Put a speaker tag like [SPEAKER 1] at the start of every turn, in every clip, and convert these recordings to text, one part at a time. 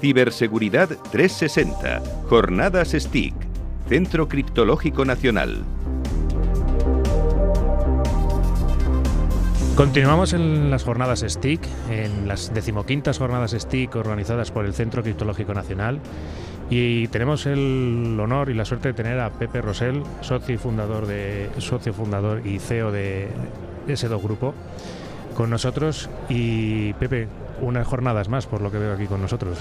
[SPEAKER 1] Ciberseguridad 360, Jornadas STIC, Centro Criptológico Nacional.
[SPEAKER 2] Continuamos en las jornadas STIC, en las decimoquintas jornadas STIC organizadas por el Centro Criptológico Nacional. Y tenemos el honor y la suerte de tener a Pepe Rosell, socio fundador, de, socio fundador y CEO de S2 Grupo, con nosotros. Y Pepe, unas jornadas más, por lo que veo aquí con nosotros.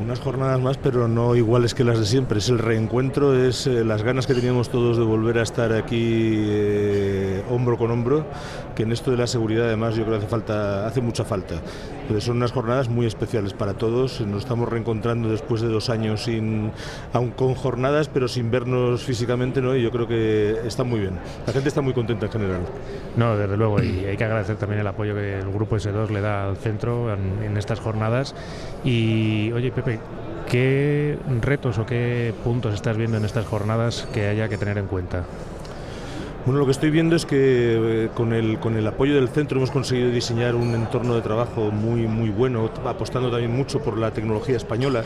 [SPEAKER 3] Unas jornadas más, pero no iguales que las de siempre. Es el reencuentro, es eh, las ganas que teníamos todos de volver a estar aquí eh, hombro con hombro, que en esto de la seguridad además yo creo que hace falta, hace mucha falta. Pero son unas jornadas muy especiales para todos. Nos estamos reencontrando después de dos años sin, aún con jornadas, pero sin vernos físicamente, ¿no? Y yo creo que está muy bien. La gente está muy contenta en general.
[SPEAKER 2] No, desde luego, y hay que agradecer también el apoyo que el grupo S2 le da al centro en, estas jornadas. Y oye, Pepe, ¿qué retos o qué puntos estás viendo en estas jornadas que haya que tener en cuenta?
[SPEAKER 3] Bueno, lo que estoy viendo es que eh, con, el, con el apoyo del centro hemos conseguido diseñar un entorno de trabajo muy, muy bueno, apostando también mucho por la tecnología española.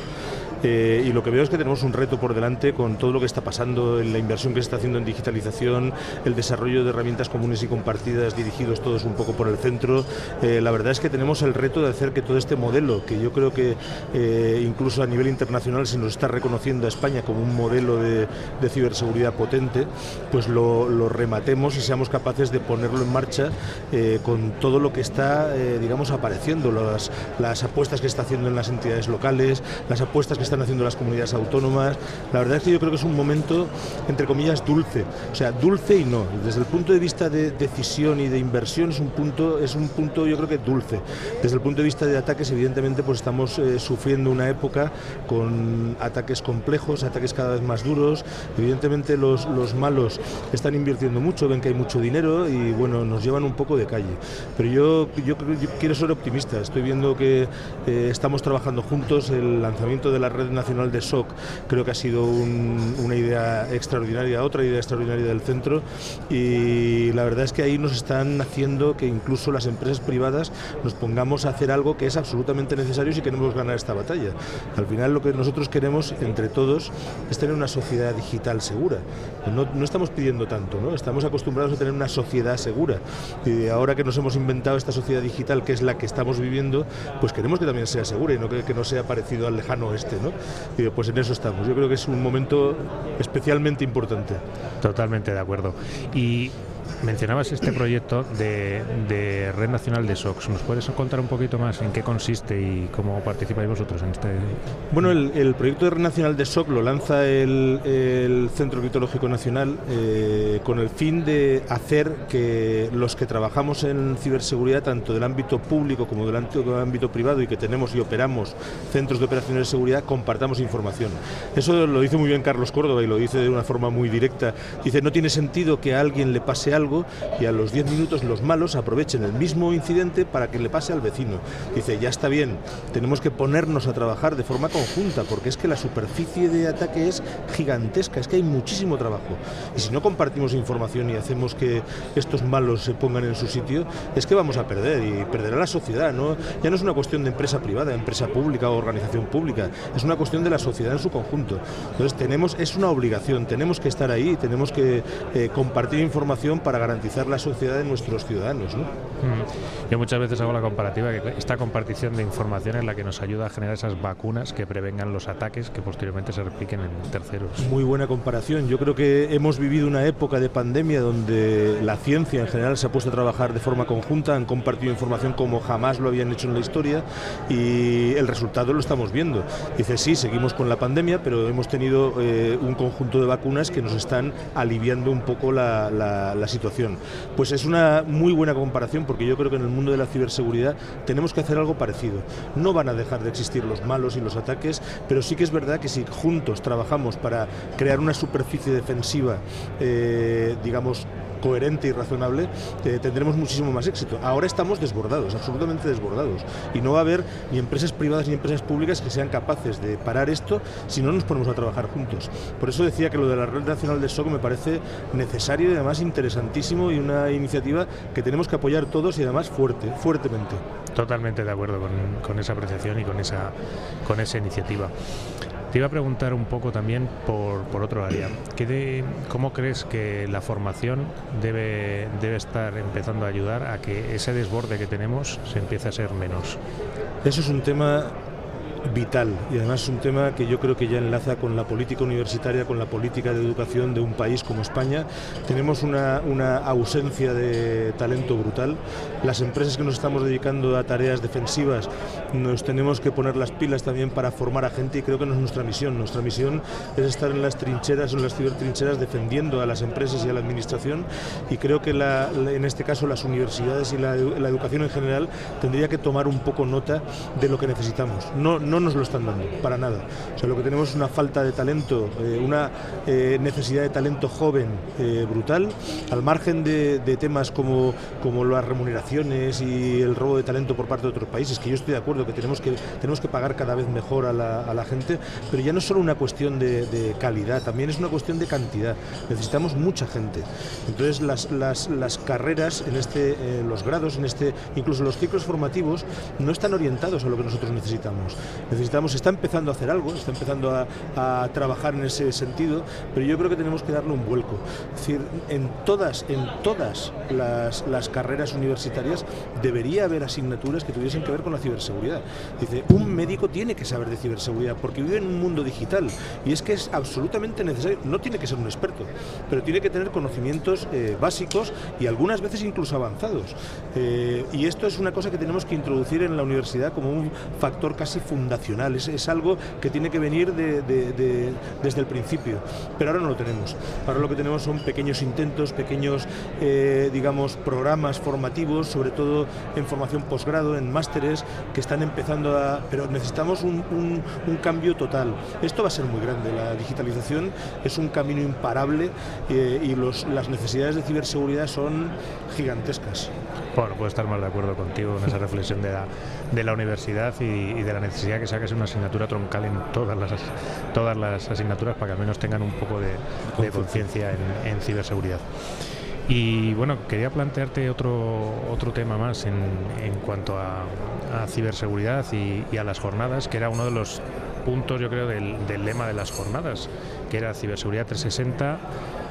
[SPEAKER 3] Eh, y lo que veo es que tenemos un reto por delante con todo lo que está pasando, en la inversión que se está haciendo en digitalización, el desarrollo de herramientas comunes y compartidas dirigidos todos un poco por el centro. Eh, la verdad es que tenemos el reto de hacer que todo este modelo, que yo creo que eh, incluso a nivel internacional se nos está reconociendo a España como un modelo de, ciberseguridad potente, pues lo, rematemos y seamos capaces de ponerlo en marcha con todo lo que está, digamos, apareciendo, las, las apuestas que está haciendo en las entidades locales, las apuestas que está haciendo las comunidades autónomas. La verdad es que yo creo que es un momento, entre comillas, dulce. O sea, dulce y no. Desde el punto de vista de decisión y de inversión es un punto, es un punto yo creo que dulce. Desde el punto de vista de ataques, evidentemente, pues estamos eh, sufriendo una época con ataques complejos, ataques cada vez más duros. Evidentemente los, los malos están invirtiendo mucho, ven que hay mucho dinero y bueno, nos llevan un poco de calle. Pero yo, yo, yo quiero ser optimista. Estoy viendo que eh, estamos trabajando juntos el lanzamiento de la red nacional de SOC creo que ha sido una idea extraordinaria, otra idea extraordinaria del centro y la verdad es que ahí nos están haciendo que incluso las empresas privadas nos pongamos a hacer algo que es absolutamente necesario si queremos ganar esta batalla. Al final lo que nosotros queremos entre todos es tener una sociedad digital segura. No, no estamos pidiendo tanto, ¿no? estamos acostumbrados a tener una sociedad segura y ahora que nos hemos inventado esta sociedad digital que es la que estamos viviendo, pues queremos que también sea segura y no que, que no sea parecido al lejano oeste. Y pues en eso estamos. Yo creo que es un momento especialmente importante.
[SPEAKER 2] Totalmente de acuerdo. Y Mencionabas este proyecto de, Red Nacional de SOX. ¿Nos puedes contar un poquito más en qué consiste y cómo participáis vosotros en este?
[SPEAKER 3] Bueno, el, proyecto de Red Nacional de SOC lo lanza el, Centro Criptológico Nacional eh, con el fin de hacer que los que trabajamos en ciberseguridad, tanto del ámbito público como del ámbito privado y que tenemos y operamos centros de operaciones de seguridad, compartamos información. Eso lo dice muy bien Carlos Córdoba y lo dice de una forma muy directa. Dice, no tiene sentido que a alguien le algo y a los 10 minutos los malos aprovechen el mismo incidente para que le pase al vecino. Dice, ya está bien, tenemos que ponernos a trabajar de forma conjunta porque es que la superficie de ataque es gigantesca, es que hay muchísimo trabajo. Y si no compartimos información y hacemos que estos malos se pongan en su sitio, es que vamos a perder y perderá la sociedad. ¿no? Ya no es una cuestión de empresa privada, empresa pública o organización pública, es una cuestión de la sociedad en su conjunto. Entonces tenemos, es una obligación, tenemos que estar ahí, tenemos que eh, compartir información para garantizar la sociedad de nuestros ciudadanos. ¿no?
[SPEAKER 2] Mm. Yo muchas veces hago la comparativa que esta compartición de información es la que nos ayuda a generar esas vacunas que prevengan los ataques que posteriormente se repliquen en terceros.
[SPEAKER 3] Muy buena comparación. Yo creo que hemos vivido una época de pandemia donde la ciencia en general se ha puesto a trabajar de forma conjunta, han compartido información como jamás lo habían hecho en la historia y el resultado lo estamos viendo. Dice, sí, seguimos con la pandemia, pero hemos tenido eh, un conjunto de vacunas que nos están aliviando un poco la, la, la situación. Pues es una muy buena comparación porque yo creo que en el mundo de la ciberseguridad tenemos que hacer algo parecido. No van a dejar de existir los malos y los ataques, pero sí que es verdad que si juntos trabajamos para crear una superficie defensiva, eh, digamos, coherente y razonable, eh, tendremos muchísimo más éxito. Ahora estamos desbordados, absolutamente desbordados, y no va a haber ni empresas privadas ni empresas públicas que sean capaces de parar esto si no nos ponemos a trabajar juntos. Por eso decía que lo de la Red Nacional de SOC me parece necesario y además interesantísimo y una iniciativa que tenemos que apoyar todos y además fuerte, fuertemente.
[SPEAKER 2] Totalmente de acuerdo con, esa apreciación y con esa iniciativa. Te iba a preguntar un poco también por, por otro área. ¿Qué de, ¿Cómo crees que la formación debe, debe estar empezando a ayudar a que ese desborde que tenemos se empiece a ser menos?
[SPEAKER 3] Eso es un tema vital y además es un tema que yo creo que ya enlaza con la política universitaria, con la política de educación de un país como España. Tenemos una, una, ausencia de talento brutal. Las empresas que nos estamos dedicando a tareas defensivas nos tenemos que poner las pilas también para formar a gente y creo que no es nuestra misión. Nuestra misión es estar en las trincheras, en las cibertrincheras defendiendo a las empresas y a la administración y creo que en este caso las universidades y la, educación en general tendría que tomar un poco nota de lo que necesitamos. No nos lo están dando, para nada. O lo que tenemos es una falta de talento, eh, una eh, necesidad de talento joven eh, brutal, al margen de, temas como, como las remuneraciones y el robo de talento por parte de otros países, que yo estoy de acuerdo que tenemos que, tenemos que pagar cada vez mejor a la, gente, pero ya no es solo una cuestión de, de, calidad, también es una cuestión de cantidad. Necesitamos mucha gente. Entonces, las, las, las carreras, en este, los grados, en este, incluso los ciclos formativos, no están orientados a lo que nosotros necesitamos necesitamos, está empezando a hacer algo, está empezando a, trabajar en ese sentido, pero yo creo que tenemos que darle un vuelco. Es decir, en todas, en todas las, carreras universitarias debería haber asignaturas que tuviesen que ver con la ciberseguridad. Dice, un médico tiene que saber de ciberseguridad porque vive en un mundo digital y es que es absolutamente necesario, no tiene que ser un experto, pero tiene que tener conocimientos eh, básicos y algunas veces incluso avanzados. Eh, y esto es una cosa que tenemos que introducir en la universidad como un factor casi fundacional, es, algo que tiene que venir de, de, de, desde el principio, pero ahora no lo tenemos. Ahora lo que tenemos son pequeños intentos, pequeños, eh, digamos, programas formativos, sobre todo en formación posgrado, en másteres, que están empezando a... pero necesitamos un, cambio total. Esto va a ser muy grande, la digitalización es un camino imparable eh, y las necesidades de ciberseguridad son gigantescas.
[SPEAKER 2] Bueno, puedo estar más de acuerdo contigo en esa reflexión de la, de la universidad y, y, de la necesidad que sea que sea una asignatura troncal en todas las, todas las asignaturas para que al menos tengan un poco de, de conciencia en, en, ciberseguridad. Y bueno, quería plantearte otro, otro tema más en, en cuanto a, a ciberseguridad y, y, a las jornadas, que era uno de los puntos, yo creo, del, del lema de las jornadas, que era ciberseguridad 360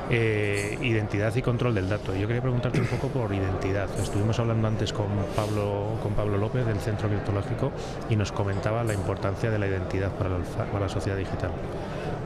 [SPEAKER 2] eh, identidad y control del dato. Yo quería preguntarte un poco por identidad. Estuvimos hablando antes con Pablo, con Pablo López del Centro Criptológico y nos comentaba la importancia de la identidad para la, para la sociedad digital.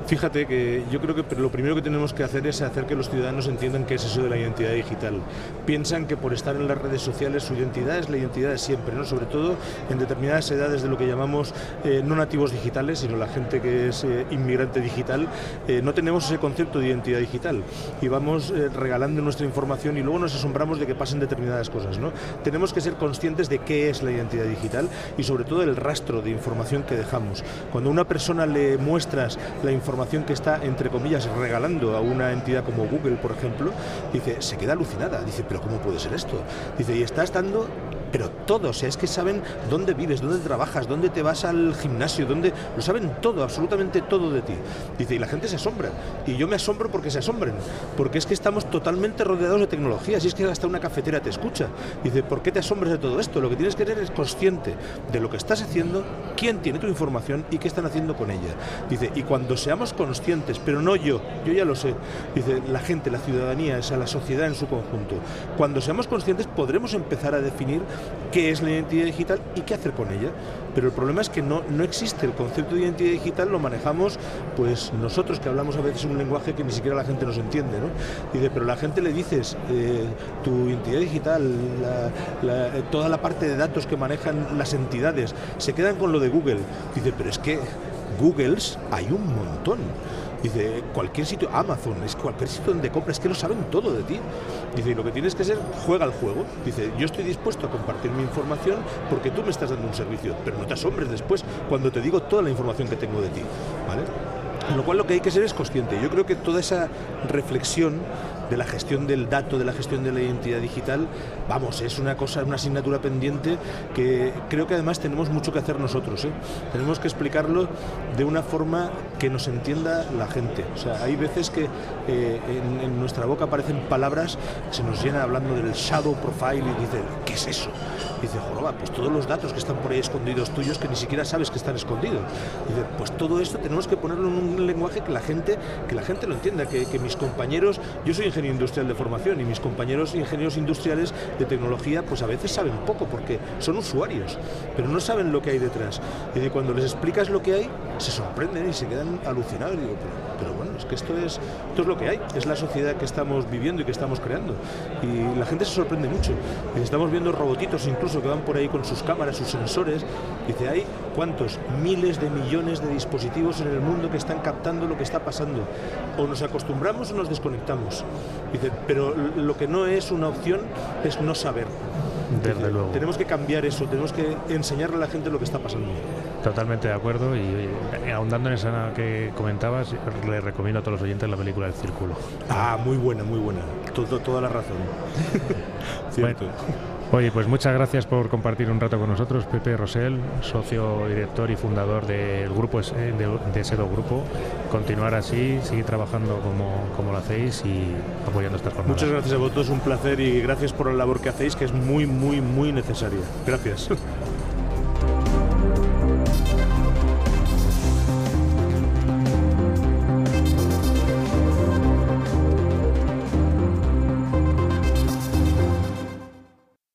[SPEAKER 3] Fíjate que yo creo que lo primero que tenemos que hacer es hacer que los ciudadanos entiendan qué es eso de la identidad digital. Piensan que por estar en las redes sociales su identidad es la identidad de siempre, ¿no? sobre todo en determinadas edades de lo que llamamos eh, no nativos digitales, sino la gente que es eh, inmigrante digital, eh, no tenemos ese concepto de identidad digital y vamos eh, regalando nuestra información y luego nos asombramos de que pasen determinadas cosas. ¿no? Tenemos que ser conscientes de qué es la identidad digital y sobre todo el rastro de información que dejamos. Cuando a una persona le muestras la información información que está, entre comillas, regalando a una entidad como Google, por ejemplo, dice, se queda alucinada. Dice, pero ¿cómo puede ser esto? Dice, y estás dando pero todo, o sea, es que saben dónde vives, dónde trabajas, dónde te vas al gimnasio, dónde lo saben todo, absolutamente todo de ti. Dice, y la gente se asombra. Y yo me asombro porque se asombren, porque es que estamos totalmente rodeados de tecnologías, y es que hasta una cafetera te escucha. Dice, ¿por qué te asombras de todo esto? Lo que tienes que ser es consciente de lo que estás haciendo, quién tiene tu información y qué están haciendo con ella. Dice, y cuando seamos conscientes, pero no yo, yo ya lo sé, dice, la gente, la ciudadanía, esa, la sociedad en su conjunto, cuando seamos conscientes podremos empezar a definir qué es la identidad digital y qué hacer con ella. Pero el problema es que no, no existe el concepto de identidad digital, lo manejamos pues nosotros que hablamos a veces un lenguaje que ni siquiera la gente nos entiende. ¿no? Dice, pero la gente le dices eh, tu identidad digital, toda la parte de datos que manejan las entidades, se quedan con lo de Google. Dice, pero es que Googles hay un montón. Dice, cualquier sitio, Amazon, es cualquier sitio donde compras, que lo saben todo de ti. Dice, y lo que tienes que ser, juega al juego. Dice, yo estoy dispuesto a compartir mi información porque tú me estás dando un servicio, pero no te asombres después cuando te digo toda la información que tengo de ti. ¿Vale? Con lo cual lo que hay que ser es consciente. Yo creo que toda esa reflexión de la gestión del dato, de la gestión de la identidad digital, vamos, es una cosa, una asignatura pendiente que creo que además tenemos mucho que hacer nosotros. ¿eh? Tenemos que explicarlo de una forma que nos entienda la gente. O sea, hay veces que eh, en, nuestra boca aparecen palabras, se nos llena hablando del shadow profile y dice, ¿qué es eso? dice, joroba, pues todos los datos que están por ahí escondidos tuyos que ni siquiera sabes que están escondidos. dice, pues todo esto tenemos que ponerlo en un lenguaje que la gente, que la gente lo entienda, que, que mis compañeros, yo soy ingeniero industrial de formación y mis compañeros ingenieros industriales de tecnología, pues a veces saben poco porque son usuarios, pero no saben lo que hay detrás. Y cuando les explicas lo que hay, se sorprenden y se quedan alucinados. Y digo, pero, que esto es, esto es lo que hay, es la sociedad que estamos viviendo y que estamos creando. Y la gente se sorprende mucho. Estamos viendo robotitos incluso que van por ahí con sus cámaras, sus sensores. Dice, hay cuántos miles de millones de dispositivos en el mundo que están captando lo que está pasando. O nos acostumbramos o nos desconectamos. Dice, pero lo que no es una opción es no saber.
[SPEAKER 2] Desde luego.
[SPEAKER 3] Tenemos que cambiar eso, tenemos que enseñarle a la gente lo que está pasando.
[SPEAKER 2] Totalmente de acuerdo y, ahondando en esa que comentabas, le recomiendo a todos los oyentes la película El Círculo.
[SPEAKER 3] Ah, muy buena, muy buena. Todo, toda la razón. Cierto.
[SPEAKER 2] Oye, pues muchas gracias por compartir un rato con nosotros, Pepe Rosell, socio, director y fundador del grupo de, Sedo Grupo. Continuar así, seguir trabajando como, como lo hacéis y apoyando estas jornadas.
[SPEAKER 3] Muchas gracias a vosotros, un placer y gracias por la labor que hacéis, que es muy, muy, muy necesaria. Gracias.